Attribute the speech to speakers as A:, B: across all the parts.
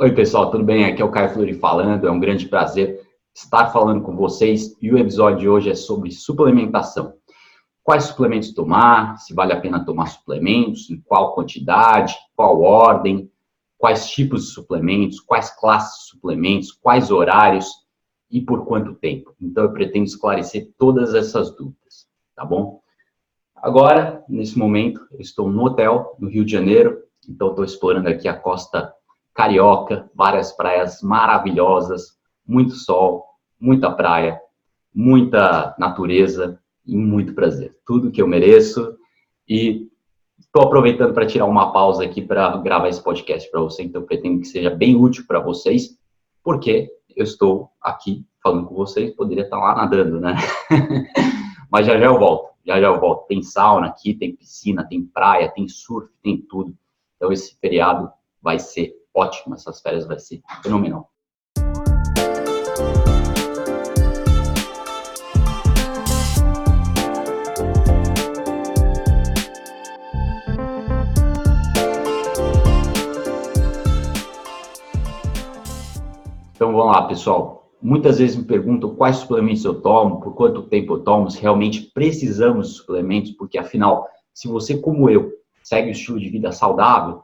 A: Oi, pessoal, tudo bem? Aqui é o Caio Flori falando. É um grande prazer estar falando com vocês e o episódio de hoje é sobre suplementação. Quais suplementos tomar, se vale a pena tomar suplementos, em qual quantidade, qual ordem, quais tipos de suplementos, quais classes de suplementos, quais horários e por quanto tempo. Então, eu pretendo esclarecer todas essas dúvidas, tá bom? Agora, nesse momento, eu estou no hotel, no Rio de Janeiro, então estou explorando aqui a costa carioca, várias praias maravilhosas, muito sol, muita praia, muita natureza e muito prazer. Tudo que eu mereço e estou aproveitando para tirar uma pausa aqui para gravar esse podcast para você, então pretendo que seja bem útil para vocês, porque eu estou aqui falando com vocês, poderia estar lá nadando, né? Mas já já eu volto já já eu volto. Tem sauna aqui, tem piscina, tem praia, tem surf, tem tudo. Então esse feriado vai ser ótimo, essas férias vai ser fenomenal. Então vamos lá, pessoal. Muitas vezes me perguntam quais suplementos eu tomo, por quanto tempo eu tomo, se realmente precisamos de suplementos, porque afinal, se você, como eu, segue o estilo de vida saudável,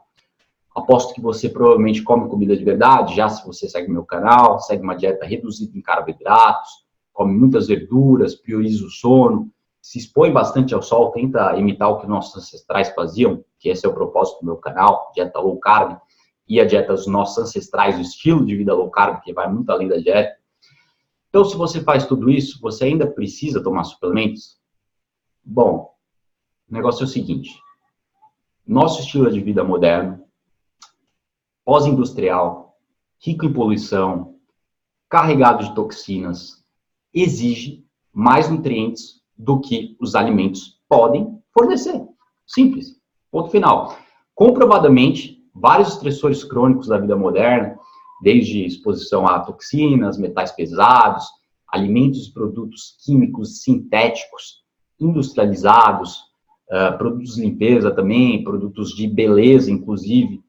A: aposto que você provavelmente come comida de verdade, já se você segue meu canal, segue uma dieta reduzida em carboidratos, come muitas verduras, prioriza o sono, se expõe bastante ao sol, tenta imitar o que nossos ancestrais faziam, que esse é o propósito do meu canal, dieta low carb, e a dieta dos nossos ancestrais, o estilo de vida low carb, que vai muito além da dieta. Então, se você faz tudo isso, você ainda precisa tomar suplementos? Bom, o negócio é o seguinte: nosso estilo de vida moderno, pós-industrial, rico em poluição, carregado de toxinas, exige mais nutrientes do que os alimentos podem fornecer. Simples. Ponto final. Comprovadamente, vários estressores crônicos da vida moderna, desde exposição a toxinas, metais pesados, alimentos e produtos químicos sintéticos, industrializados, uh, produtos de limpeza também, produtos de beleza, inclusive,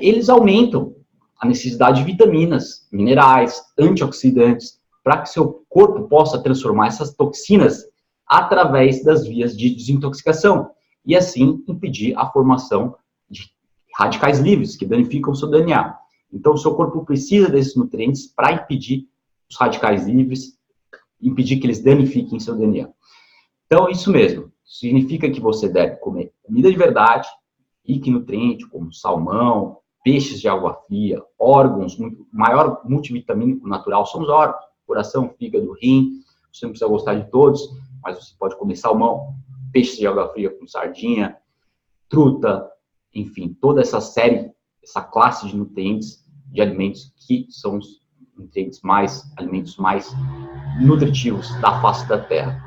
A: eles aumentam a necessidade de vitaminas, minerais, antioxidantes, para que seu corpo possa transformar essas toxinas através das vias de desintoxicação e assim impedir a formação de radicais livres que danificam o seu DNA. Então, o seu corpo precisa desses nutrientes para impedir os radicais livres, impedir que eles danifiquem seu DNA. Então, isso mesmo. Significa que você deve comer comida de verdade, rica em nutrientes, como salmão, peixes de água fria, órgãos, maior multivitamínico natural são os órgãos, coração, fígado, rim. Você não precisa gostar de todos, mas você pode comer salmão, peixes de água fria com sardinha, truta, enfim, toda essa série essa classe de nutrientes de alimentos que são os nutrientes mais, alimentos mais nutritivos da face da Terra.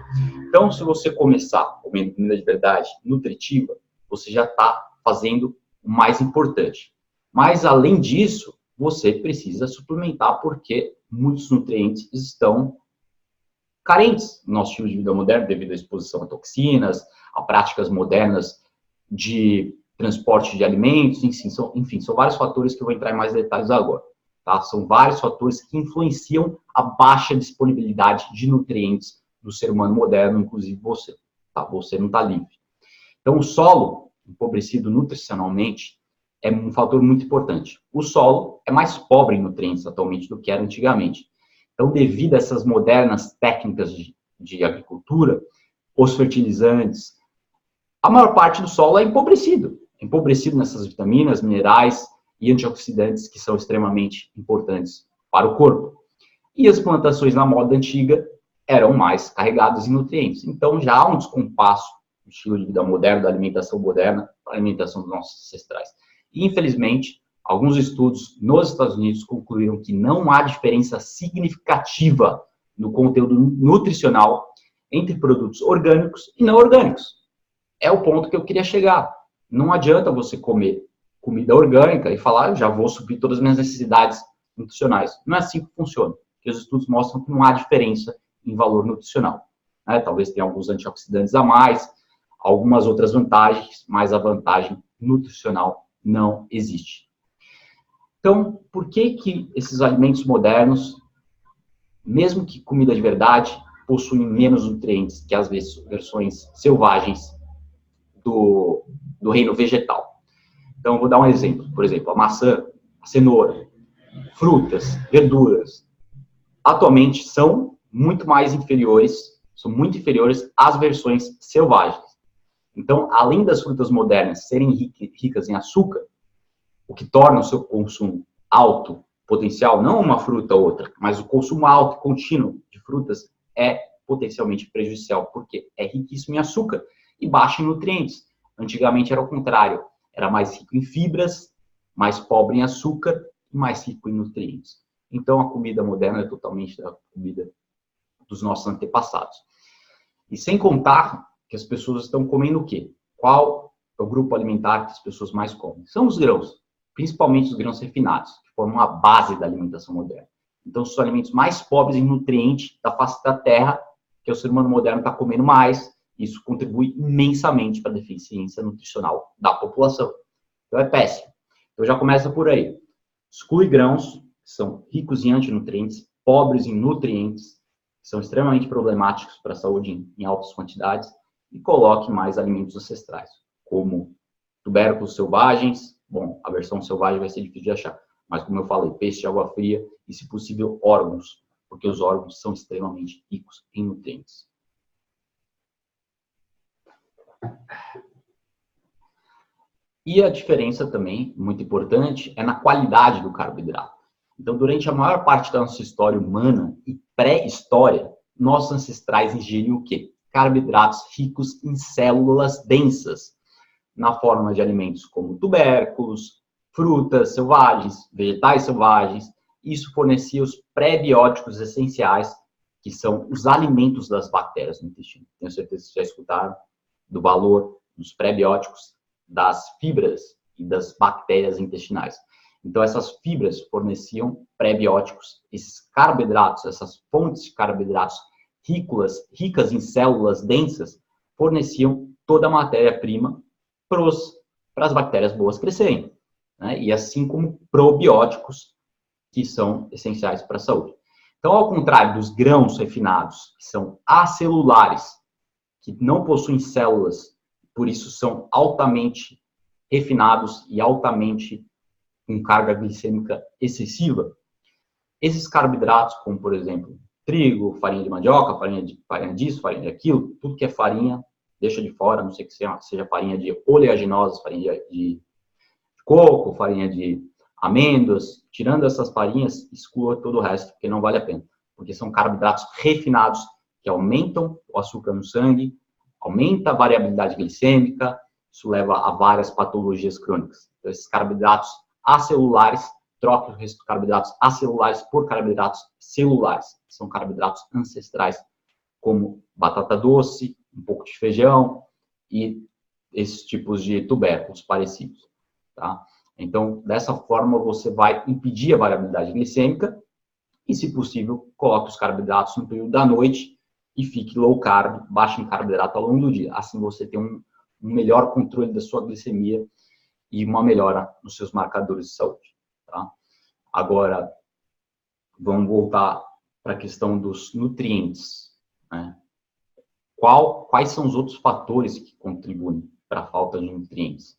A: Então, se você começar comendo comida de verdade nutritiva, você já está fazendo o mais importante. Mas, além disso, você precisa suplementar porque muitos nutrientes estão carentes no nosso estilo de vida moderno devido à exposição a toxinas, a práticas modernas de transporte de alimentos, enfim são, enfim, são vários fatores que eu vou entrar em mais detalhes agora. Tá? São vários fatores que influenciam a baixa disponibilidade de nutrientes do ser humano moderno, inclusive você. Tá? Você não está livre. Então, o solo, empobrecido nutricionalmente, é um fator muito importante. O solo é mais pobre em nutrientes atualmente do que era antigamente. Então, devido a essas modernas técnicas de, de agricultura, os fertilizantes, a maior parte do solo é empobrecido empobrecido nessas vitaminas, minerais e antioxidantes que são extremamente importantes para o corpo. E as plantações na moda antiga eram mais carregadas em nutrientes. Então já há um descompasso estilo de vida moderno, da alimentação moderna, para a alimentação dos nossos ancestrais. E, infelizmente, alguns estudos nos Estados Unidos concluíram que não há diferença significativa no conteúdo nutricional entre produtos orgânicos e não orgânicos. É o ponto que eu queria chegar. Não adianta você comer comida orgânica e falar, já vou suprir todas as minhas necessidades nutricionais. Não é assim que funciona. Porque os estudos mostram que não há diferença em valor nutricional. Né? Talvez tenha alguns antioxidantes a mais, algumas outras vantagens, mas a vantagem nutricional não existe. Então, por que que esses alimentos modernos, mesmo que comida de verdade, possuem menos nutrientes que as versões selvagens do, do reino vegetal? Então, vou dar um exemplo. Por exemplo, a maçã, a cenoura, frutas, verduras, atualmente são muito mais inferiores, são muito inferiores às versões selvagens. Então, além das frutas modernas serem ricas em açúcar, o que torna o seu consumo alto potencial, não uma fruta ou outra, mas o consumo alto contínuo de frutas é potencialmente prejudicial, porque é riquíssimo em açúcar e baixo em nutrientes. Antigamente era o contrário, era mais rico em fibras, mais pobre em açúcar e mais rico em nutrientes. Então a comida moderna é totalmente da comida dos nossos antepassados. E sem contar que as pessoas estão comendo o quê? Qual é o grupo alimentar que as pessoas mais comem? São os grãos, principalmente os grãos refinados, que formam a base da alimentação moderna. Então, são os alimentos mais pobres em nutrientes da face da terra, que o ser humano moderno está comendo mais. Isso contribui imensamente para a deficiência nutricional da população. Então, é péssimo. Então, já começa por aí. Exclui grãos, que são ricos em antinutrientes, pobres em nutrientes, que são extremamente problemáticos para a saúde em altas quantidades, e coloque mais alimentos ancestrais, como tubérculos selvagens. Bom, a versão selvagem vai ser difícil de achar, mas como eu falei, peixe de água fria e, se possível, órgãos, porque os órgãos são extremamente ricos em nutrientes. E a diferença também, muito importante, é na qualidade do carboidrato. Então, durante a maior parte da nossa história humana e pré-história, nossos ancestrais ingeriam o quê? Carboidratos ricos em células densas, na forma de alimentos como tubérculos, frutas selvagens, vegetais selvagens. Isso fornecia os pré-bióticos essenciais, que são os alimentos das bactérias no intestino. Tenho certeza que já escutaram do valor dos pré-bióticos, das fibras e das bactérias intestinais. Então, essas fibras forneciam pré-bióticos, esses carboidratos, essas fontes de carboidratos ricas, ricas em células densas, forneciam toda a matéria-prima para as bactérias boas crescerem. Né? E assim como probióticos, que são essenciais para a saúde. Então, ao contrário dos grãos refinados, que são acelulares, que não possuem células, por isso são altamente refinados e altamente com carga glicêmica excessiva, esses carboidratos, como por exemplo trigo, farinha de mandioca, farinha, de, farinha disso, farinha daquilo, tudo que é farinha, deixa de fora, não sei que seja, seja farinha de oleaginosas, farinha de, de coco, farinha de amêndoas, tirando essas farinhas, exclua todo o resto, porque não vale a pena, porque são carboidratos refinados que aumentam o açúcar no sangue, aumenta a variabilidade glicêmica, isso leva a várias patologias crônicas. Então, esses carboidratos acelulares troca os carboidratos acelulares por carboidratos celulares, que são carboidratos ancestrais, como batata doce, um pouco de feijão e esses tipos de tubérculos parecidos. Tá? Então, dessa forma, você vai impedir a variabilidade glicêmica e, se possível, coloque os carboidratos no período da noite e fique low carb, baixo em carboidrato ao longo do dia. Assim, você tem um melhor controle da sua glicemia e uma melhora nos seus marcadores de saúde. Tá? Agora, vamos voltar para a questão dos nutrientes. Né? Qual, quais são os outros fatores que contribuem para a falta de nutrientes?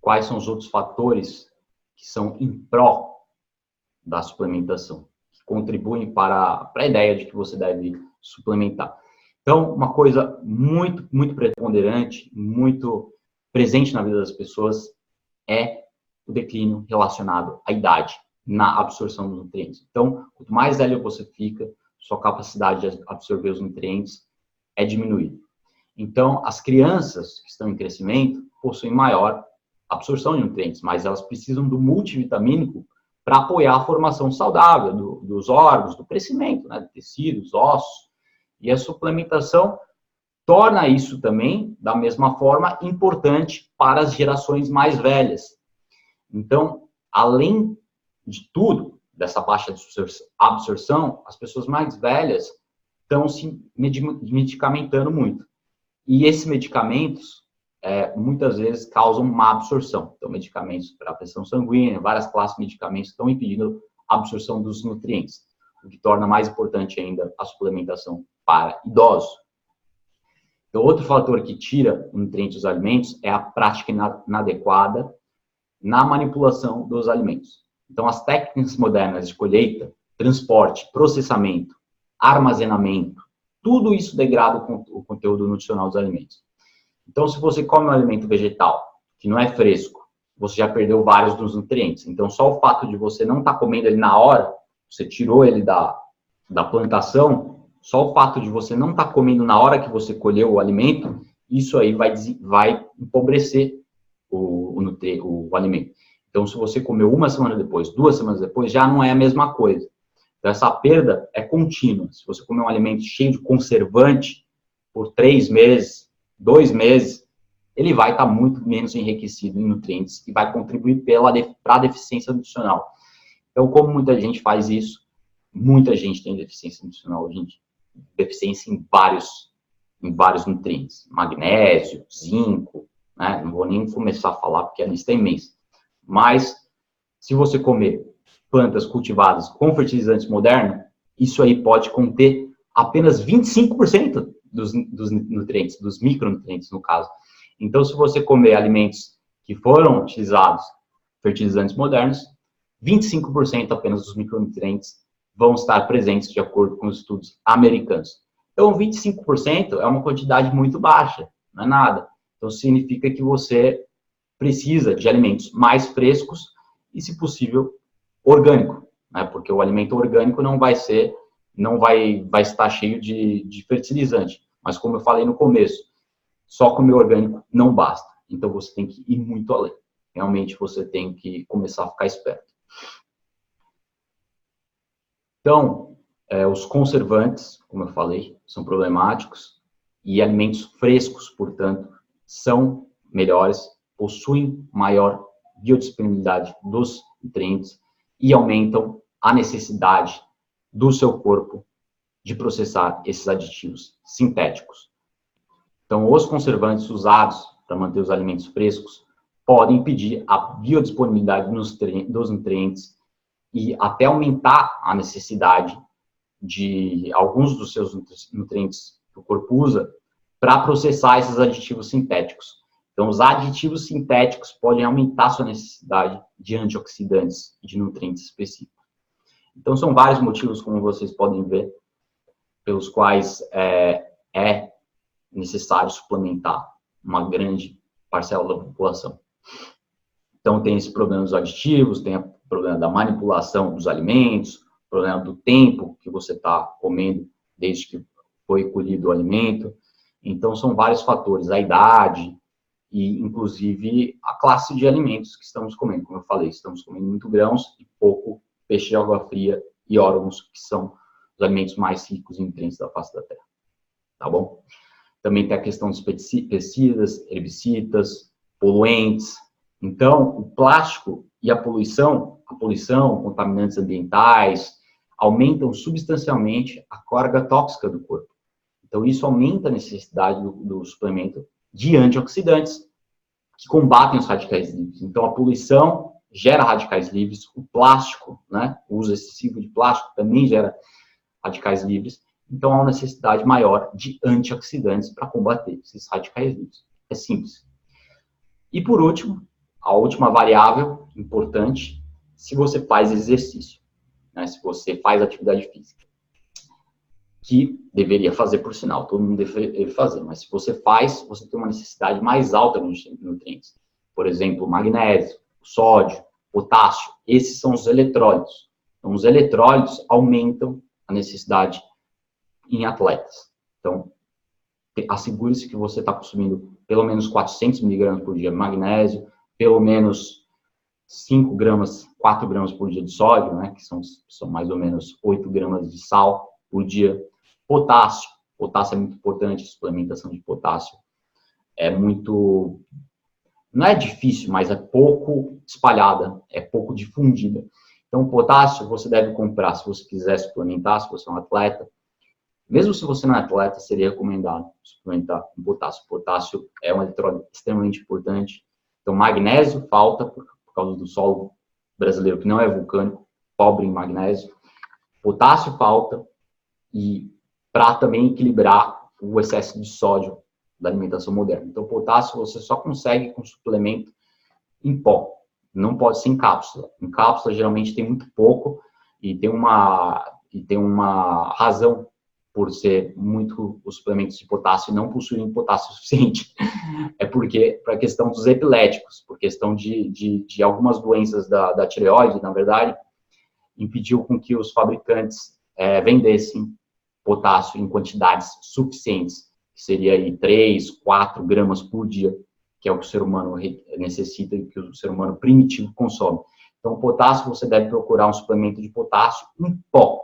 A: Quais são os outros fatores que são em pró da suplementação, que contribuem para, para a ideia de que você deve suplementar? Então, uma coisa muito, muito preponderante, muito presente na vida das pessoas é o declínio relacionado à idade na absorção dos nutrientes. Então, quanto mais velho você fica, sua capacidade de absorver os nutrientes é diminuída. Então, as crianças que estão em crescimento possuem maior absorção de nutrientes, mas elas precisam do multivitamínico para apoiar a formação saudável do, dos órgãos, do crescimento, né, de tecidos, ossos. E a suplementação torna isso também, da mesma forma, importante para as gerações mais velhas. Então, além de tudo, dessa baixa absorção, as pessoas mais velhas estão se medicamentando muito. E esses medicamentos é, muitas vezes causam má absorção. Então, medicamentos para pressão sanguínea, várias classes de medicamentos estão impedindo a absorção dos nutrientes, o que torna mais importante ainda a suplementação para idosos. Então, outro fator que tira nutrientes dos alimentos é a prática inadequada na manipulação dos alimentos. Então, as técnicas modernas de colheita, transporte, processamento, armazenamento, tudo isso degrada o conteúdo nutricional dos alimentos. Então, se você come um alimento vegetal que não é fresco, você já perdeu vários dos nutrientes. Então, só o fato de você não estar tá comendo ele na hora, você tirou ele da, da plantação, só o fato de você não estar tá comendo na hora que você colheu o alimento, isso aí vai, vai empobrecer o, o, o alimento. Então, se você comeu uma semana depois, duas semanas depois, já não é a mesma coisa. Então, essa perda é contínua. Se você comer um alimento cheio de conservante por três meses, dois meses, ele vai estar muito menos enriquecido em nutrientes e vai contribuir para a deficiência nutricional. Então, como muita gente faz isso, muita gente tem deficiência nutricional dia. Deficiência em vários, em vários nutrientes. Magnésio, zinco, né? Não vou nem começar a falar porque a lista é imensa. Mas, se você comer plantas cultivadas com fertilizantes modernos, isso aí pode conter apenas 25% dos, dos nutrientes, dos micronutrientes, no caso. Então, se você comer alimentos que foram utilizados fertilizantes modernos, 25% apenas dos micronutrientes vão estar presentes de acordo com os estudos americanos. Então, 25% é uma quantidade muito baixa, não é nada. Então, significa que você precisa de alimentos mais frescos e, se possível, orgânico, né? Porque o alimento orgânico não vai ser, não vai, vai estar cheio de, de fertilizante. Mas como eu falei no começo, só comer orgânico não basta. Então você tem que ir muito além. Realmente você tem que começar a ficar esperto. Então, é, os conservantes, como eu falei, são problemáticos e alimentos frescos, portanto, são melhores, possuem maior biodisponibilidade dos nutrientes e aumentam a necessidade do seu corpo de processar esses aditivos sintéticos. Então, os conservantes usados para manter os alimentos frescos podem impedir a biodisponibilidade dos nutrientes e até aumentar a necessidade de alguns dos seus nutrientes que o corpo usa para processar esses aditivos sintéticos. Então, os aditivos sintéticos podem aumentar sua necessidade de antioxidantes e de nutrientes específicos. Então, são vários motivos, como vocês podem ver, pelos quais é, é necessário suplementar uma grande parcela da população. Então, tem esse problema dos aditivos, tem o problema da manipulação dos alimentos, problema do tempo que você está comendo desde que foi colhido o alimento. Então, são vários fatores, a idade e, inclusive, a classe de alimentos que estamos comendo. Como eu falei, estamos comendo muito grãos e pouco peixe de água fria e órgãos, que são os alimentos mais ricos em nutrientes da face da terra. Tá bom? Também tem a questão dos pesticidas, herbicidas, poluentes. Então, o plástico e a poluição, a poluição, contaminantes ambientais, aumentam substancialmente a carga tóxica do corpo. Então, isso aumenta a necessidade do, do suplemento de antioxidantes que combatem os radicais livres. Então, a poluição gera radicais livres, o plástico, né, o uso excessivo de plástico também gera radicais livres, então há uma necessidade maior de antioxidantes para combater esses radicais livres. É simples. E por último, a última variável importante, se você faz exercício, né, se você faz atividade física, que deveria fazer por sinal, todo mundo deve fazer, mas se você faz, você tem uma necessidade mais alta de nutrientes. Por exemplo, magnésio, sódio, potássio, esses são os eletrólitos. Então, os eletrólitos aumentam a necessidade em atletas. Então, assegure-se que você está consumindo pelo menos 400 miligramas por dia de magnésio, pelo menos 5 gramas, 4 gramas por dia de sódio, né, que são, são mais ou menos 8 gramas de sal por dia. Potássio, potássio é muito importante, suplementação de potássio é muito, não é difícil, mas é pouco espalhada, é pouco difundida. Então, potássio você deve comprar se você quiser suplementar, se você é um atleta, Mesmo se você não é atleta, seria recomendado suplementar com potássio. Potássio é um eletrólito extremamente importante. Então, magnésio falta por, por causa do solo brasileiro, que não é vulcânico, pobre em magnésio. Potássio falta e para também equilibrar o excesso de sódio da alimentação moderna. Então, potássio você só consegue com suplemento em pó, não pode ser em cápsula. Em cápsula, geralmente, tem muito pouco e tem uma, e tem uma razão por ser muito os suplementos de potássio não possuem potássio suficiente. É porque, para a questão dos epiléticos, por questão de, de, de algumas doenças da, da, tireoide, na verdade, impediu com que os fabricantes é, vendessem potássio em quantidades suficientes que seria aí 3, 4 gramas por dia, que é o que o ser humano necessita e que o ser humano primitivo consome. Então, o potássio, você deve procurar um suplemento de potássio em pó,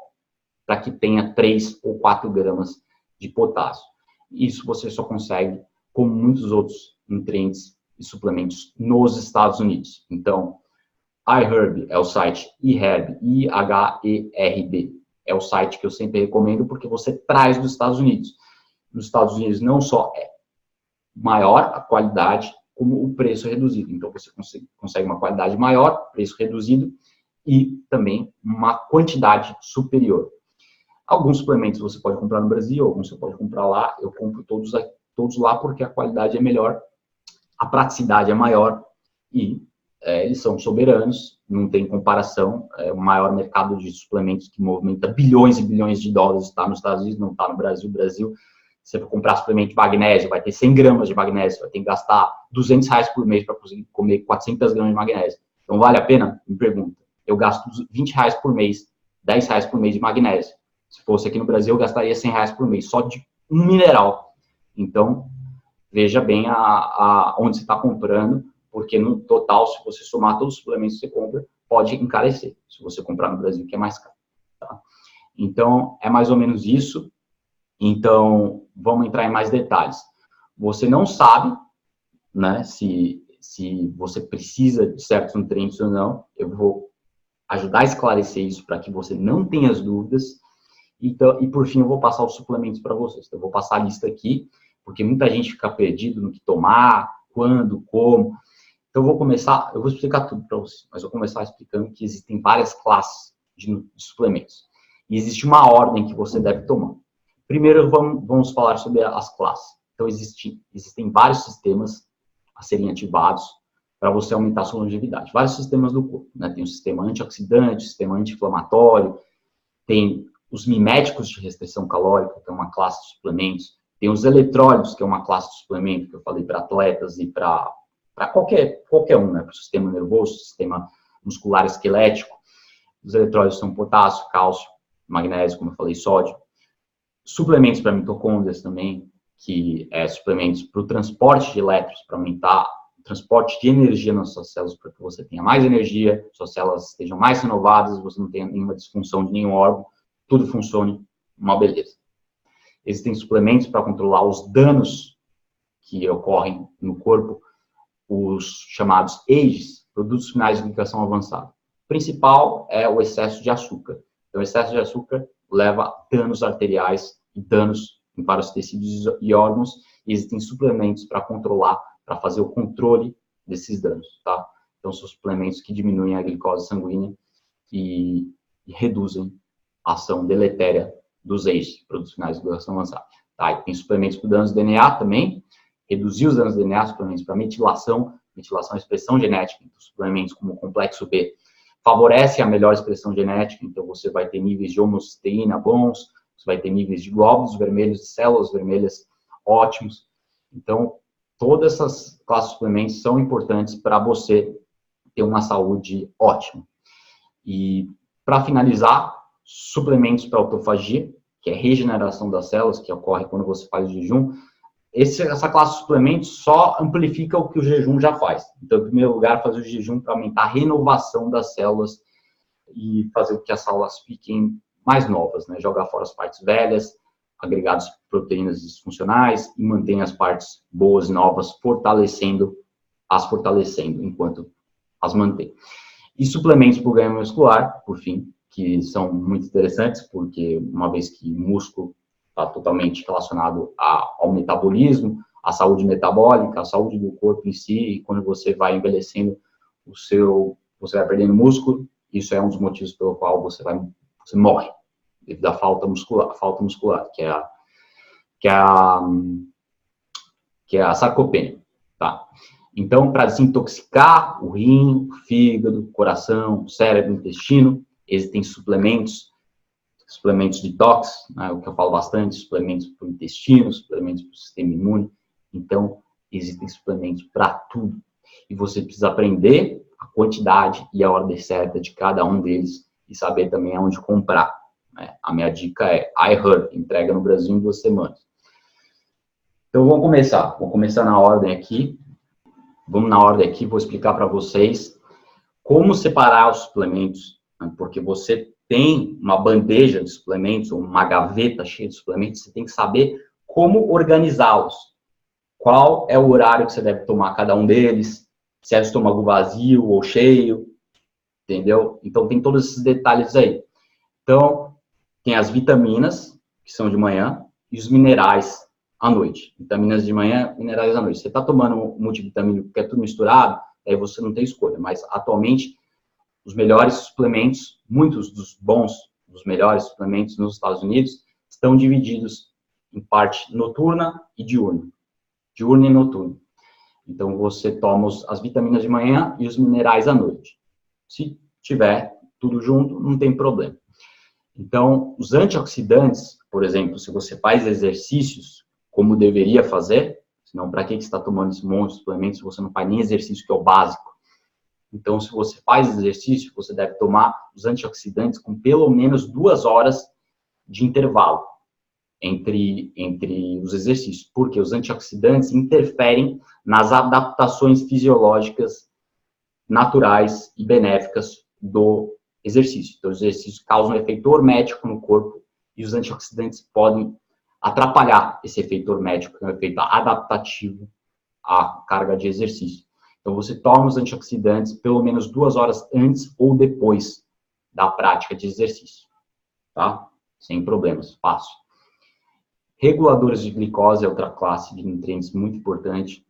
A: para que tenha 3 ou 4 gramas de potássio. Isso você só consegue com muitos outros nutrientes e suplementos nos Estados Unidos. Então, iHerb é o site iHerb, I-H-E-R-B. É o site que eu sempre recomendo porque você traz dos Estados Unidos nos Estados Unidos não só é maior a qualidade, como o preço reduzido. Então, você consegue, consegue uma qualidade maior, preço reduzido e também uma quantidade superior. Alguns suplementos você pode comprar no Brasil, alguns você pode comprar lá. Eu compro todos, todos lá porque a qualidade é melhor, a praticidade é maior e é, eles são soberanos, não tem comparação. É o maior mercado de suplementos que movimenta bilhões e bilhões de dólares está nos Estados Unidos, não está no Brasil. O Brasil você for comprar suplemento de magnésio, vai ter 100 gramas de magnésio, vai ter que gastar 200 reais por mês para conseguir comer 400 gramas de magnésio. Então, vale a pena? Me pergunta. Eu gasto 20 reais por mês, 10 reais por mês de magnésio. Se fosse aqui no Brasil, eu gastaria 100 reais por mês, só de um mineral. Então, veja bem a, a onde você está comprando, porque no total, se você somar todos os suplementos que você compra, pode encarecer, se você comprar no Brasil, que é mais caro. Tá? Então, é mais ou menos isso. Então, vamos entrar em mais detalhes. Você não sabe, né, se, se você precisa de certos nutrientes ou não. Eu vou ajudar a esclarecer isso para que você não tenha as dúvidas. Então, e por fim, eu vou passar os suplementos para vocês. Então, eu vou passar a lista aqui, porque muita gente fica perdido no que tomar, quando, como. Então, eu vou começar, eu vou explicar tudo para vocês, mas eu vou começar explicando que existem várias classes de, de suplementos. E existe uma ordem que você deve tomar. Primeiro, vamos, vamos falar sobre as classes. Então, existe, existem vários sistemas a serem ativados para você aumentar a sua longevidade. Vários sistemas do corpo. Né? Tem o sistema antioxidante, o sistema anti-inflamatório, tem os miméticos de restrição calórica, que é uma classe de suplementos, tem os eletrólitos, que é uma classe de suplemento, que eu falei para atletas e para qualquer, qualquer um, né? para o sistema nervoso, sistema muscular esquelético. Os eletrólitos são potássio, cálcio, magnésio, como eu falei, sódio suplementos para mitocôndrias também, que é suplementos para o transporte de elétrons, para aumentar o transporte de energia nas suas células, para que você tenha mais energia, suas células estejam mais renovadas, você não tenha nenhuma disfunção de nenhum órgão, tudo funcione, uma beleza. Existem suplementos para controlar os danos que ocorrem no corpo, os chamados AGEs, produtos finais de glicosão avançada. O principal é o excesso de açúcar. Então, o excesso de açúcar leva danos arteriais e danos em vários tecidos e órgãos, e existem suplementos para controlar, para fazer o controle desses danos, tá? Então, são suplementos que diminuem a glicose sanguínea e, e reduzem a ação deletéria dos ACE, produtos finais de glicose avançada. Tá? E tem suplementos para danos DNA também, reduzir os danos DNA, suplementos para metilação, metilação é expressão genética, então, suplementos como o complexo B, favorece a melhor expressão genética, então você vai ter níveis de homocisteína bons, você vai ter níveis de glóbulos vermelhos, de células vermelhas ótimos. Então, todas essas classes de suplementos são importantes para você ter uma saúde ótima. E, para finalizar, suplementos para autofagia, que é regeneração das células, que ocorre quando você faz jejum, esse, essa classe de suplementos só amplifica o que o jejum já faz. Então, em primeiro lugar, fazer o jejum para aumentar a renovação das células e fazer com que as células fiquem mais novas, né? Jogar fora as partes velhas, agregados proteínas disfuncionais e mantém as partes boas, novas, fortalecendo, as fortalecendo enquanto as mantém. E suplementos para o ganho muscular, por fim, que são muito interessantes, porque uma vez que o músculo está totalmente relacionado a, ao metabolismo, à saúde metabólica, à saúde do corpo em si, e quando você vai envelhecendo, o seu, você vai perdendo músculo, isso é um dos motivos pelo qual você vai, você morre, devido à falta muscular, falta muscular, que é a, que é a, que é a sarcopenia, tá? Então, para desintoxicar o rim, o fígado, o coração, o cérebro, o intestino, existem suplementos, suplementos detox, né, o que eu falo bastante, suplementos para o intestino, suplementos para o sistema imune. Então, existem suplementos para tudo. E você precisa aprender a quantidade e a ordem certa de cada um deles e saber também aonde comprar. Né? A minha dica é iHerb, entrega no Brasil em duas semanas. Então, vamos começar. Vou começar na ordem aqui. Vamos na ordem aqui, vou explicar para vocês como separar os suplementos, né? porque você tem uma bandeja de suplementos, uma gaveta cheia de suplementos, você tem que saber como organizá-los. Qual é o horário que você deve tomar cada um deles, se é estômago vazio ou cheio, entendeu? Então tem todos esses detalhes aí. Então, tem as vitaminas, que são de manhã, e os minerais à noite. Vitaminas de manhã, minerais à noite. Você está tomando multivitamínico, que é tudo misturado, aí você não tem escolha. Mas atualmente, os melhores suplementos, muitos dos bons, dos melhores suplementos nos Estados Unidos, estão divididos em parte noturna e diurna. Diurna e noturna. Então, você toma as vitaminas de manhã e os minerais à noite. Se tiver tudo junto, não tem problema. Então, os antioxidantes, por exemplo, se você faz exercícios, como deveria fazer, senão para que você está tomando esse monte de suplementos se você não faz nem exercício, que é o básico? Então, se você faz exercício, você deve tomar os antioxidantes com pelo menos duas horas de intervalo entre, entre os exercícios, porque os antioxidantes interferem nas adaptações fisiológicas naturais e benéficas do exercício. Então, os exercícios causam um efeito hormético no corpo e os antioxidantes podem atrapalhar esse efeito hormético, que é um efeito adaptativo à carga de exercício. Então, você toma os antioxidantes pelo menos duas horas antes ou depois da prática de exercício, tá? Sem problemas, fácil. Reguladores de glicose é outra classe de nutrientes muito importante.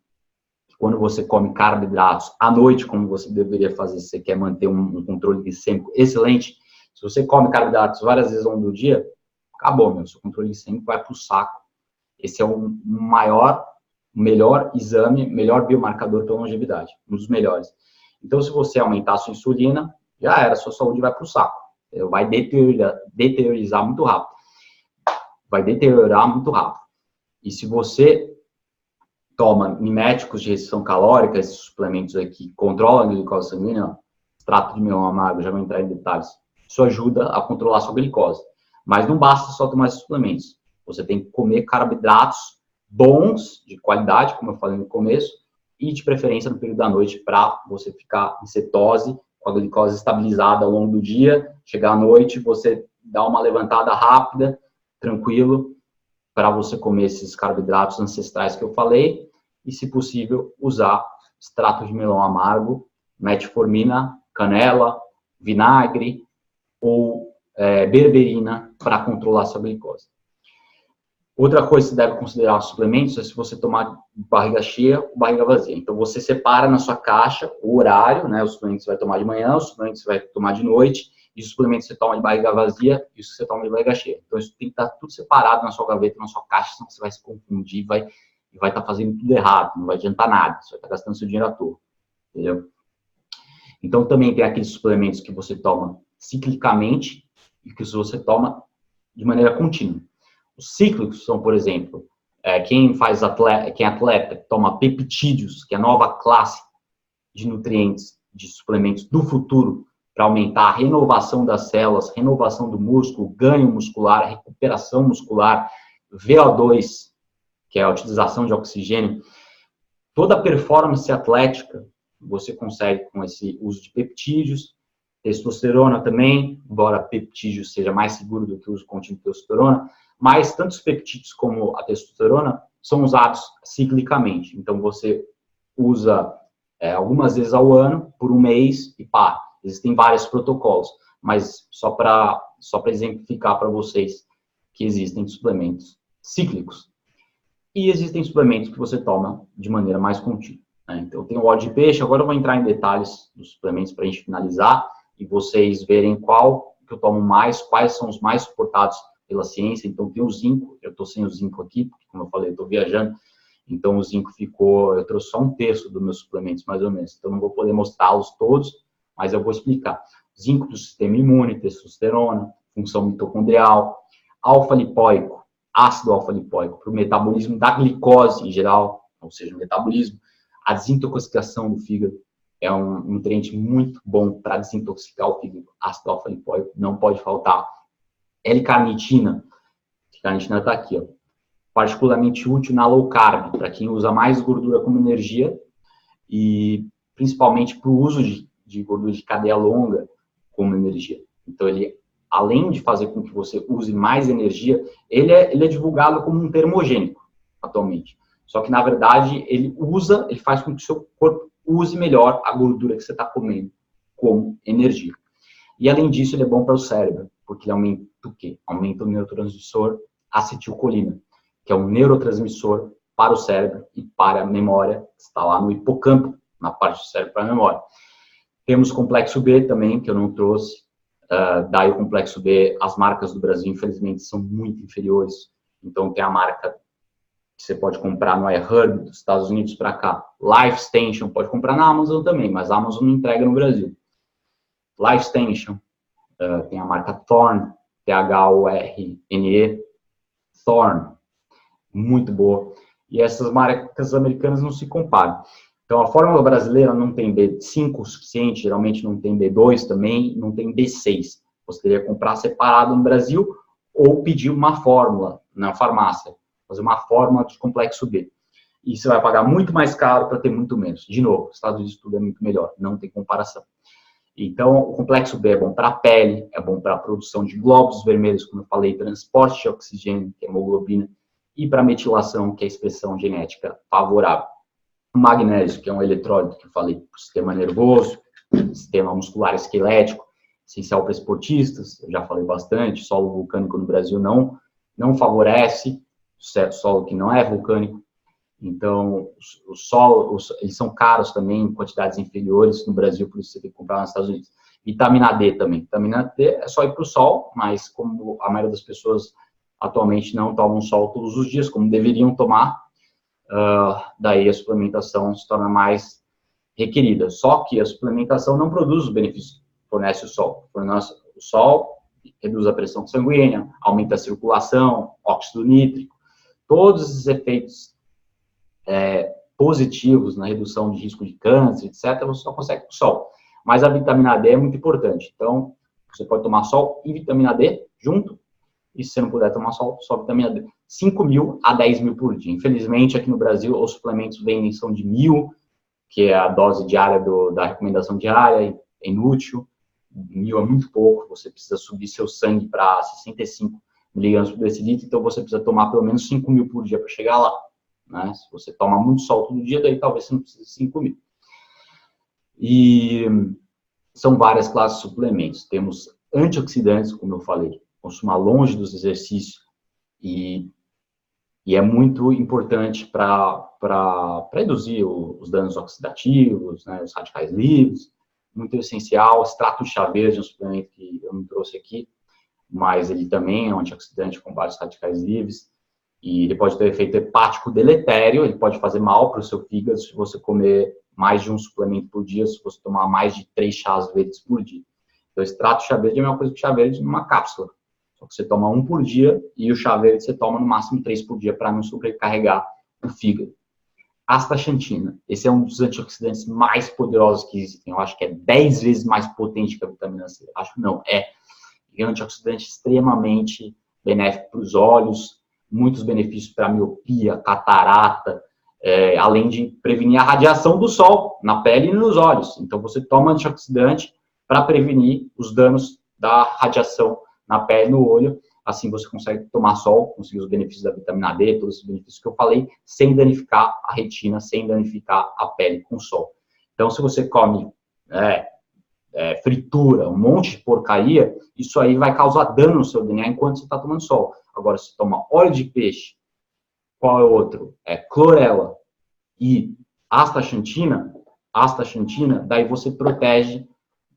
A: Quando você come carboidratos à noite, como você deveria fazer, se você quer manter um, um controle glicêmico excelente, se você come carboidratos várias vezes ao longo do dia, acabou, meu, seu controle glicêmico vai para o saco. Esse é o maior melhor exame, melhor biomarcador para longevidade, um dos melhores. Então, se você aumentar a sua insulina, já era, sua saúde vai para o saco. Vai deteriorar, deteriorizar muito rápido. Vai deteriorar muito rápido. E se você toma miméticos de restrição calórica, esses suplementos aqui controlam a glicose sanguínea, extrato de melão amargo, já vou entrar em detalhes, isso ajuda a controlar a sua glicose. Mas não basta só tomar esses suplementos. Você tem que comer carboidratos bons, de qualidade, como eu falei no começo, e de preferência no período da noite para você ficar em cetose, com a glicose estabilizada ao longo do dia, chegar à noite, você dá uma levantada rápida, tranquilo, para você comer esses carboidratos ancestrais que eu falei, e se possível, usar extrato de melão amargo, metformina, canela, vinagre ou é, berberina para controlar sua glicose. Outra coisa que você deve considerar os suplementos é se você tomar barriga cheia ou barriga vazia. Então, você separa na sua caixa o horário, né? Os suplementos você vai tomar de manhã, os suplementos você vai tomar de noite, e os suplementos você toma de barriga vazia e os que você toma de barriga cheia. Então, isso tem que estar tudo separado na sua gaveta, na sua caixa, senão você vai se confundir vai, e vai estar fazendo tudo errado, não vai adiantar nada, você vai estar gastando seu dinheiro à toa, entendeu? Então, também tem aqueles suplementos que você toma ciclicamente e que você toma de maneira contínua. Os cíclicos são, por exemplo, é, quem faz atleta, quem é atleta toma peptídeos, que é a nova classe de nutrientes, de suplementos do futuro para aumentar a renovação das células, renovação do músculo, ganho muscular, recuperação muscular, VO2, que é a utilização de oxigênio. Toda a performance atlética você consegue com esse uso de peptídeos, testosterona também, embora peptídeo seja mais seguro do que o uso contínuo de testosterona, mas tanto os peptídeos como a testosterona são usados ciclicamente. Então, você usa é, algumas vezes ao ano, por um mês, e pá, existem vários protocolos. Mas só para só exemplificar para vocês que existem suplementos cíclicos. E existem suplementos que você toma de maneira mais contínua. Né? Então, tem o óleo de peixe, agora eu vou entrar em detalhes dos suplementos para a gente finalizar e vocês verem qual que eu tomo mais, quais são os mais suportados pela ciência. Então, tem o zinco, eu estou sem o zinco aqui, porque, como eu falei, estou viajando, então o zinco ficou, eu trouxe só um terço dos meus suplementos, mais ou menos. Então, não vou poder mostrá-los todos, mas eu vou explicar. Zinco do sistema imune, testosterona, função mitocondrial, alfa-lipóico, ácido alfa-lipóico, para o metabolismo da glicose em geral, ou seja, o metabolismo, a desintoxicação do fígado, é um nutriente muito bom para desintoxicar o fígado, ácido alfa-lipóico, não pode faltar. L-carnitina, carnitina está aqui, ó, particularmente útil na low carb, para quem usa mais gordura como energia e principalmente para o uso de, de gordura de cadeia longa como energia. Então, ele além de fazer com que você use mais energia, ele é, ele é divulgado como um termogênico atualmente. Só que, na verdade, ele usa, ele faz com que o seu corpo use melhor a gordura que você está comendo como energia. E, além disso, ele é bom para o cérebro, porque ele aumenta o quê? Aumenta o neurotransmissor acetilcolina, que é um neurotransmissor para o cérebro e para a memória, que está lá no hipocampo, na parte do cérebro para a memória. Temos complexo B também, que eu não trouxe, Uh, daí o complexo B, as marcas do Brasil, infelizmente, são muito inferiores. Então, tem a marca que você pode comprar no iHerb dos Estados Unidos para cá. Life Station, pode comprar na Amazon também, mas a Amazon não entrega no Brasil. Life Station, uh, tem a marca Thorn, T-H-O-R-N-E, Thorn, muito boa. E essas marcas americanas não se comparam. Então, a fórmula brasileira não tem B5 o suficiente, geralmente não tem B2 também, não tem B6. Você teria que comprar separado no Brasil ou pedir uma fórmula na farmácia, fazer uma fórmula de complexo B. E você vai pagar muito mais caro para ter muito menos. De novo, Estados Unidos tudo é muito melhor, não tem comparação. Então, o complexo B é bom para a pele, é bom para a produção de glóbulos vermelhos, como eu falei, transporte de oxigênio, que é hemoglobina, e para metilação, que é a expressão genética favorável. O magnésio, que é um eletrólito que eu falei para o sistema nervoso, sistema muscular esquelético, essencial para esportistas, eu já falei bastante, solo vulcânico no Brasil não, não favorece, solo que não é vulcânico, então o solo, os, eles são caros também, em quantidades inferiores no Brasil, por isso você tem que comprar nos Estados Unidos. Vitamina D também, vitamina D é só ir para o sol, mas como a maioria das pessoas atualmente não tomam sol todos os dias, como deveriam tomar, uh, daí a suplementação se torna mais requerida. Só que a suplementação não produz os benefícios fornece o sol. Fornece o sol reduz a pressão sanguínea, aumenta a circulação, óxido nítrico, todos esses efeitos é, positivos na redução de risco de câncer, etc., você só consegue com sol. Mas a vitamina D é muito importante. Então, você pode tomar sol e vitamina D junto, e se você não puder tomar sol, só vitamina D. 5 mil a 10 mil por dia. Infelizmente, aqui no Brasil, os suplementos vendem são de mil, que é a dose diária do, da recomendação diária, é inútil. Mil é muito pouco, você precisa subir seu sangue para 65 miligramas por decilitro, então você precisa tomar pelo menos 5 mil por dia para chegar lá. Né? Se você toma muito sol todo dia, daí talvez você não precise de 5 mil. E são várias classes de suplementos. Temos antioxidantes, como eu falei, consumar longe dos exercícios e e é muito importante para reduzir os danos oxidativos, né, os radicais livres, muito essencial. Extrato de chá verde é um suplemento que eu não trouxe aqui, mas ele também é um antioxidante com vários radicais livres, e ele pode ter efeito hepático deletério, ele pode fazer mal para o seu fígado se você comer mais de um suplemento por dia, se você tomar mais de três chás verdes por dia. Então, extrato de chá verde é a mesma coisa que chá verde numa cápsula. Só que você toma um por dia e o chá verde você toma no máximo três por dia para não sobrecarregar o fígado. Astaxantina. Esse é um dos antioxidantes mais poderosos que existem. Eu acho que é 10 vezes mais potente que a vitamina C. Acho que não, é. É um antioxidante extremamente benéfico para os olhos, muitos benefícios para miopia, catarata, é, além de prevenir a radiação do sol na pele e nos olhos. Então, você toma antioxidante para prevenir os danos da radiação na pele, no olho, assim você consegue tomar sol, conseguir os benefícios da vitamina D, todos os benefícios que eu falei, sem danificar a retina, sem danificar a pele com sol. Então, se você come é, é, fritura, um monte de porcaria, isso aí vai causar dano no seu DNA enquanto você está tomando sol. Agora, se toma óleo de peixe, qual é o outro? É clorela e astaxantina, astaxantina, daí você protege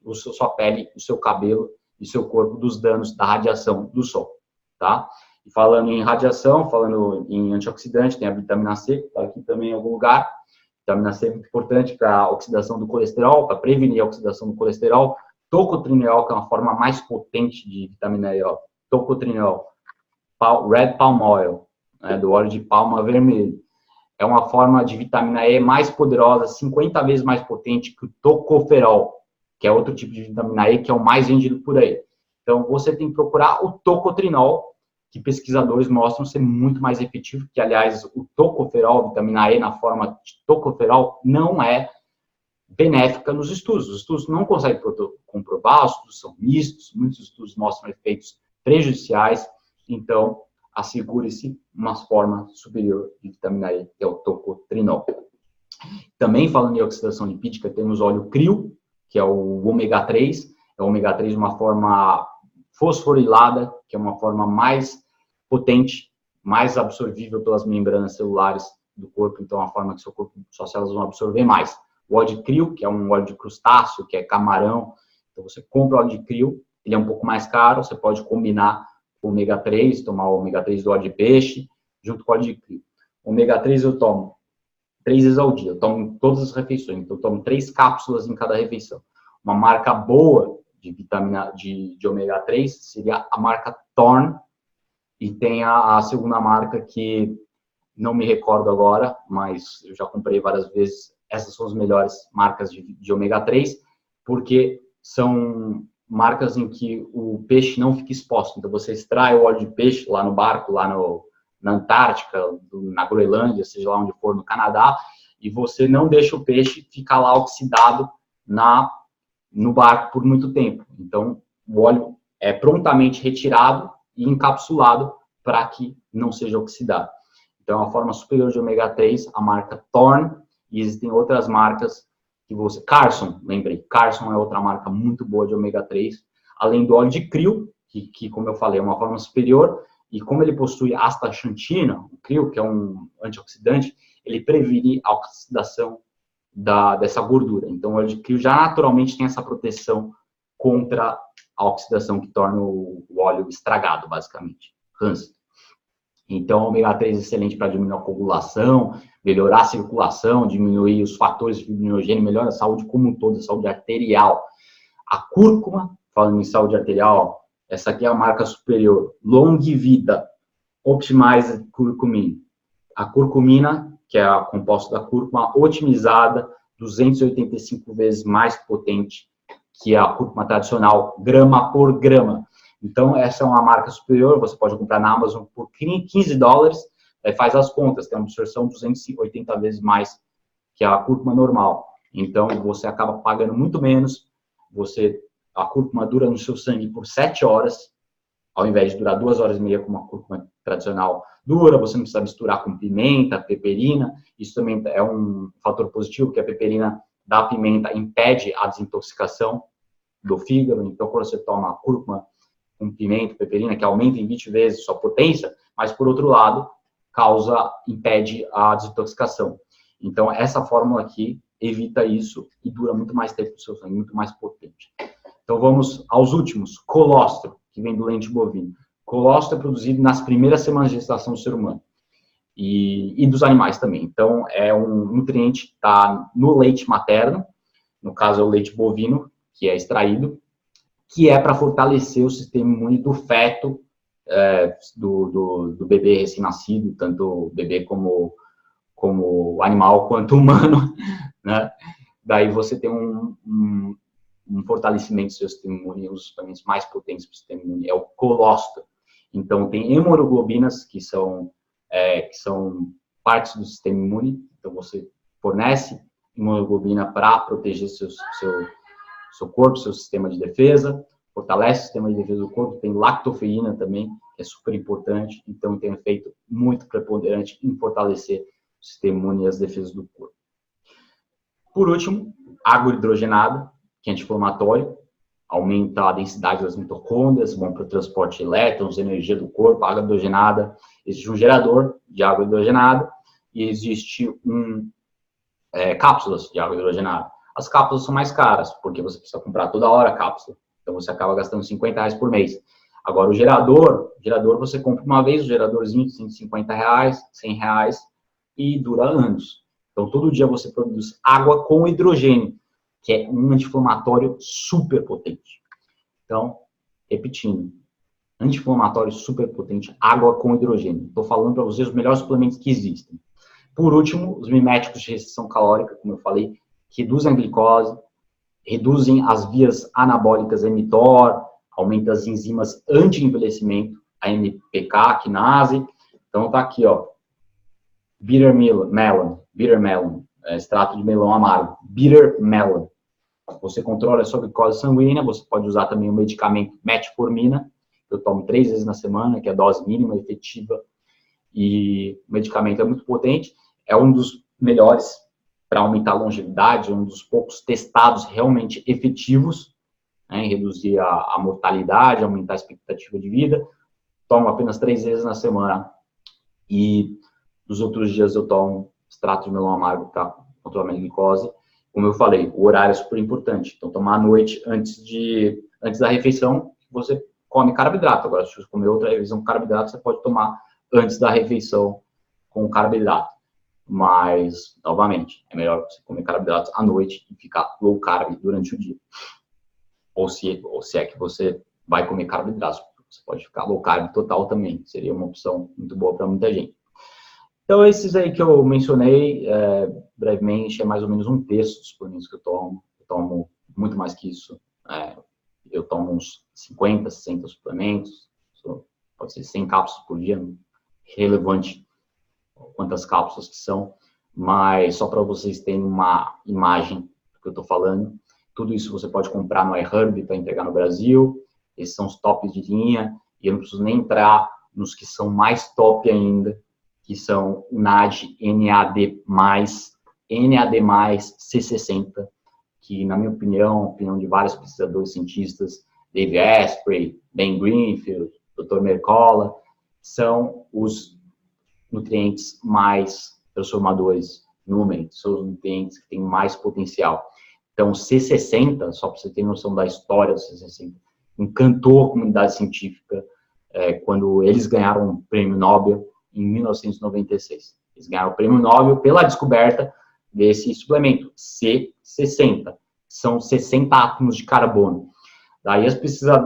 A: o seu, sua pele, o seu cabelo e seu corpo dos danos da radiação do sol, tá? E falando em radiação, falando em antioxidante, tem a vitamina C, está aqui também em algum lugar. Vitamina C é muito importante para a oxidação do colesterol, para prevenir a oxidação do colesterol. Tocotrineol, que é uma forma mais potente de vitamina E, ó. tocotrineol, red palm oil, né, do óleo de palma vermelho. É uma forma de vitamina E mais poderosa, 50 vezes mais potente que o tocoferol, que é outro tipo de vitamina E que é o mais vendido por aí. Então, você tem que procurar o tocotrinol, que pesquisadores mostram ser muito mais efetivo, que, aliás, o tocoferol, vitamina E na forma de tocoferol, não é benéfica nos estudos. Os estudos não conseguem comprovar, os estudos são mistos, muitos estudos mostram efeitos prejudiciais, então assegure-se uma forma superior de vitamina E, que é o tocotrinol. Também falando em oxidação lipídica, temos óleo CRIO, que é o ômega 3, é o ômega 3 de uma forma fosforilada, que é uma forma mais potente, mais absorvível pelas membranas celulares do corpo, então é uma forma que seu corpo, suas células vão absorver mais. O óleo de crio, que é um óleo de crustáceo, que é camarão, então você compra óleo de crio, ele é um pouco mais caro, você pode combinar com o ômega 3, tomar o ômega 3 do óleo de peixe, junto com o óleo de crio. O ômega 3 eu tomo três vezes ao dia, eu tomo em todas as refeições, então eu tomo três cápsulas em cada refeição. Uma marca boa de vitamina de, de ômega 3 seria a marca Thorn e tem a, a, segunda marca que não me recordo agora, mas eu já comprei várias vezes. Essas são as melhores marcas de, de ômega 3 porque são marcas em que o peixe não fica exposto. Então você extrai o óleo de peixe lá no barco, lá no, na Antártica, na Groenlândia, seja lá onde for, no Canadá, e você não deixa o peixe ficar lá oxidado na no barco por muito tempo. Então, o óleo é prontamente retirado e encapsulado para que não seja oxidado. Então, é uma forma superior de ômega 3, a marca Thorn, e existem outras marcas que você... Carson, lembrei, Carson é outra marca muito boa de ômega 3, além do óleo de crio, que, que como eu falei, é uma forma superior, e como ele possui astaxantina, o crio, que é um antioxidante, ele previne a oxidação da, dessa gordura. Então, o óleo de crio já naturalmente tem essa proteção contra a oxidação que torna o, óleo estragado, basicamente, rancid. Então, ômega 3 é excelente para diminuir a coagulação, melhorar a circulação, diminuir os fatores fibrinogênio, melhora a saúde como um todo, a saúde arterial. A cúrcuma, falando em saúde arterial, essa aqui é a marca superior, Long Vida Optimize Curcumin. A curcumina que é a composta da cúrcuma otimizada, 285 vezes mais potente que a cúrcuma tradicional, grama por grama. Então, essa é uma marca superior, você pode comprar na Amazon por 15 dólares, faz as contas, tem uma absorção 280 vezes mais que a cúrcuma normal. Então, você acaba pagando muito menos, você a cúrcuma dura no seu sangue por 7 horas, ao invés de durar 2 horas e meia como a cúrcuma tradicional dura, você não precisa misturar com pimenta, peperina, isso também é um fator positivo, que a peperina da pimenta impede a desintoxicação do fígado, então quando você toma cúrcuma com pimenta, peperina, que aumenta em 20 vezes sua potência, mas por outro lado, causa, impede a desintoxicação. Então essa fórmula aqui evita isso e dura muito mais tempo no seu sangue, muito mais potente. Então vamos aos últimos, colostro, que vem do leite bovino colostro é produzido nas primeiras semanas de gestação do ser humano e, e dos animais também. Então, é um nutriente que está no leite materno, no caso é o leite bovino, que é extraído, que é para fortalecer o sistema imune do feto, é, do, do, do, bebê recém-nascido, tanto o bebê como, como animal quanto humano, né? Daí você tem um, um, um fortalecimento do seu sistema imune, um dos suplementos mais potentes para o sistema imune é o colostro. Então, tem hemoglobinas, que são, é, que são partes do sistema imune. Então, você fornece hemoglobina para proteger seu, seu, seu corpo, seu sistema de defesa, fortalece o sistema de defesa do corpo. Tem lactofeína também, que é super importante. Então, tem um efeito muito preponderante em fortalecer o sistema imune e as defesas do corpo. Por último, água hidrogenada, que é anti-inflamatório, aumenta a densidade das mitocôndrias, bom para o transporte de elétrons, energia do corpo, água hidrogenada. Existe um gerador de água hidrogenada e existe um é, cápsulas de água hidrogenada. As cápsulas são mais caras, porque você precisa comprar toda hora a cápsula. Então você acaba gastando 50 reais por mês. Agora o gerador, o gerador você compra uma vez, o geradorzinho de 150 reais, 100 reais e dura anos. Então todo dia você produz água com hidrogênio, que é um anti-inflamatório super potente. Então, repetindo, anti-inflamatório super potente, água com hidrogênio. Estou falando para vocês os melhores suplementos que existem. Por último, os miméticos de restrição calórica, como eu falei, reduzem a glicose, reduzem as vias anabólicas mTOR, aumenta as enzimas anti-envelhecimento, a MPK, a quinase. Então tá aqui, ó, bitter melon, bitter melon, é, extrato de melão amargo, bitter melon. Você controla a sua glicose sanguínea, você pode usar também o medicamento metformina, eu tomo três vezes na semana, que é a dose mínima efetiva, e o medicamento é muito potente, é um dos melhores para aumentar a longevidade, um dos poucos testados realmente efetivos né, em reduzir a, a, mortalidade, aumentar a expectativa de vida. Tomo apenas três vezes na semana e nos outros dias eu tomo extrato de melão amargo para controlar a glicose. Como eu falei, o horário é super importante. Então, tomar à noite antes, de, antes da refeição, você come carboidrato. Agora, se você comer outra refeição com carboidrato, você pode tomar antes da refeição com carboidrato. Mas, novamente, é melhor você comer carboidratos à noite e ficar low carb durante o dia. Ou se, ou se é que você vai comer carboidratos, você pode ficar low carb total também. Seria uma opção muito boa para muita gente. Então, esses aí que eu mencionei, é, brevemente, é mais ou menos um terço dos suplementos que eu tomo. Eu tomo muito mais que isso. É, eu tomo uns 50, 60 suplementos. Pode ser 100 cápsulas por dia, relevante quantas cápsulas que são, mas só para vocês terem uma imagem do que eu estou falando. Tudo isso você pode comprar no iHerb para entregar no Brasil. Esses são os tops de linha e eu não preciso nem entrar nos que são mais top ainda, que são NAD, NAD+, NAD+, C60, que na minha opinião, opinião de vários pesquisadores cientistas, Dave Asprey, Ben Greenfield, Dr. Mercola, são os nutrientes mais transformadores no momento, são os nutrientes que têm mais potencial. Então, C60, só para você ter noção da história do C60, encantou a comunidade científica é, quando eles ganharam o prêmio Nobel em 1996. Eles ganharam o prêmio Nobel pela descoberta desse suplemento, C60. São 60 átomos de carbono. Daí as pesquisas,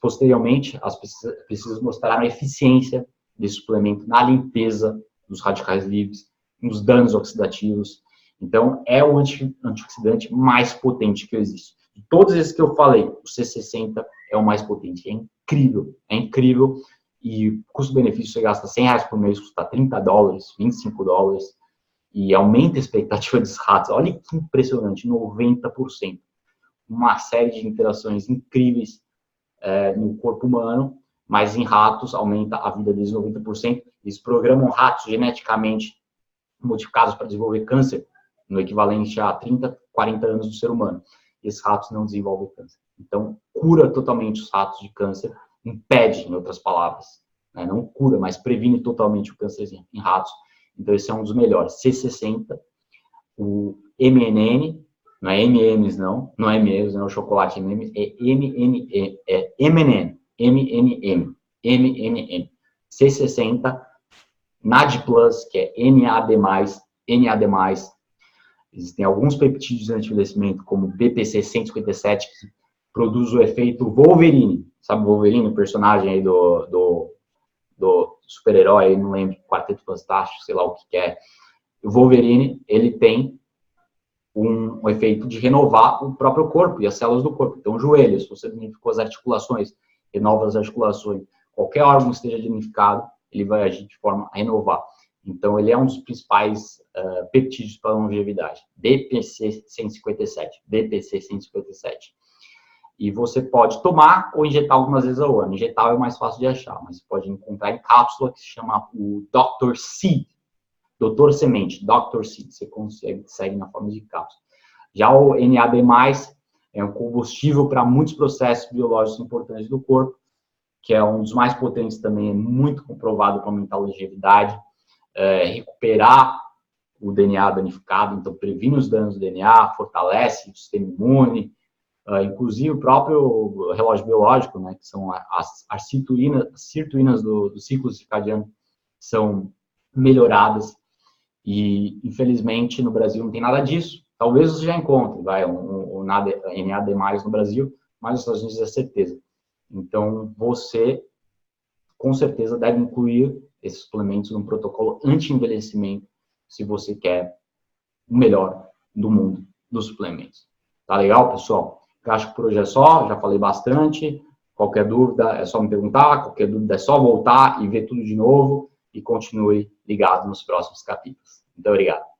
A: posteriormente, as pesquisas mostraram a eficiência desse suplemento na limpeza dos radicais livres, nos danos oxidativos. Então, é o anti, antioxidante mais potente que existe. De todos esses que eu falei, o C60 é o mais potente. É incrível, é incrível. E custo-benefício, você gasta 100 reais por mês, custa 30 dólares, 25 dólares. E aumenta a expectativa dos ratos. Olha que impressionante, 90%. Uma série de interações incríveis é, no corpo humano mas em ratos aumenta a vida deles 90%. Eles programam ratos geneticamente modificados para desenvolver câncer, no equivalente a 30, 40 anos do ser humano. Esses ratos não desenvolvem câncer. Então, cura totalmente os ratos de câncer, impede, em outras palavras. Né? Não cura, mas previne totalmente o câncer em ratos. Então, esse é um dos melhores. C60, o MNN, não é MMs não, não é MMs, não é o chocolate MMs, é MNN, é MNN, MNM, MNM, C60, NAD+, que é NAD+, NAD+, existem alguns peptídeos de anti-envelhecimento, como BPC-157, que produz o efeito Wolverine, sabe Wolverine, o personagem aí do, do, do super-herói, não lembro, Quarteto Fantástico, sei lá o que, que é. O Wolverine, ele tem um, um, efeito de renovar o próprio corpo e as células do corpo. Então, joelhos, você danificou as articulações, renova as articulações. Qualquer órgão esteja danificado, ele vai agir de forma a renovar. Então, ele é um dos principais uh, peptídeos para longevidade. BPC 157. BPC 157. E você pode tomar ou injetar algumas vezes ao ano. Injetar é mais fácil de achar, mas você pode encontrar em cápsula que se chama o Dr. Seed. Doutor Semente, Dr. Seed. Você consegue, segue na forma de cápsula. Já o NAD+, é um combustível para muitos processos biológicos importantes do corpo, que é um dos mais potentes também, é muito comprovado para aumentar a longevidade, é, recuperar o DNA danificado, então previne os danos do DNA, fortalece o sistema imune, uh, inclusive o próprio relógio biológico, né, que são as, as sirtuínas, sirtuínas do, do ciclo circadiano, são melhoradas, e infelizmente no Brasil não tem nada disso. Talvez você já encontre, vai, um, um, um NAD no Brasil, mas nos Estados Unidos é certeza. Então, você, com certeza, deve incluir esses suplementos no protocolo anti-envelhecimento, se você quer o melhor do mundo dos suplementos. Tá legal, pessoal? Eu acho que por hoje é só, já falei bastante. Qualquer dúvida é só me perguntar, qualquer dúvida é só voltar e ver tudo de novo e continue ligado nos próximos capítulos. Muito obrigado.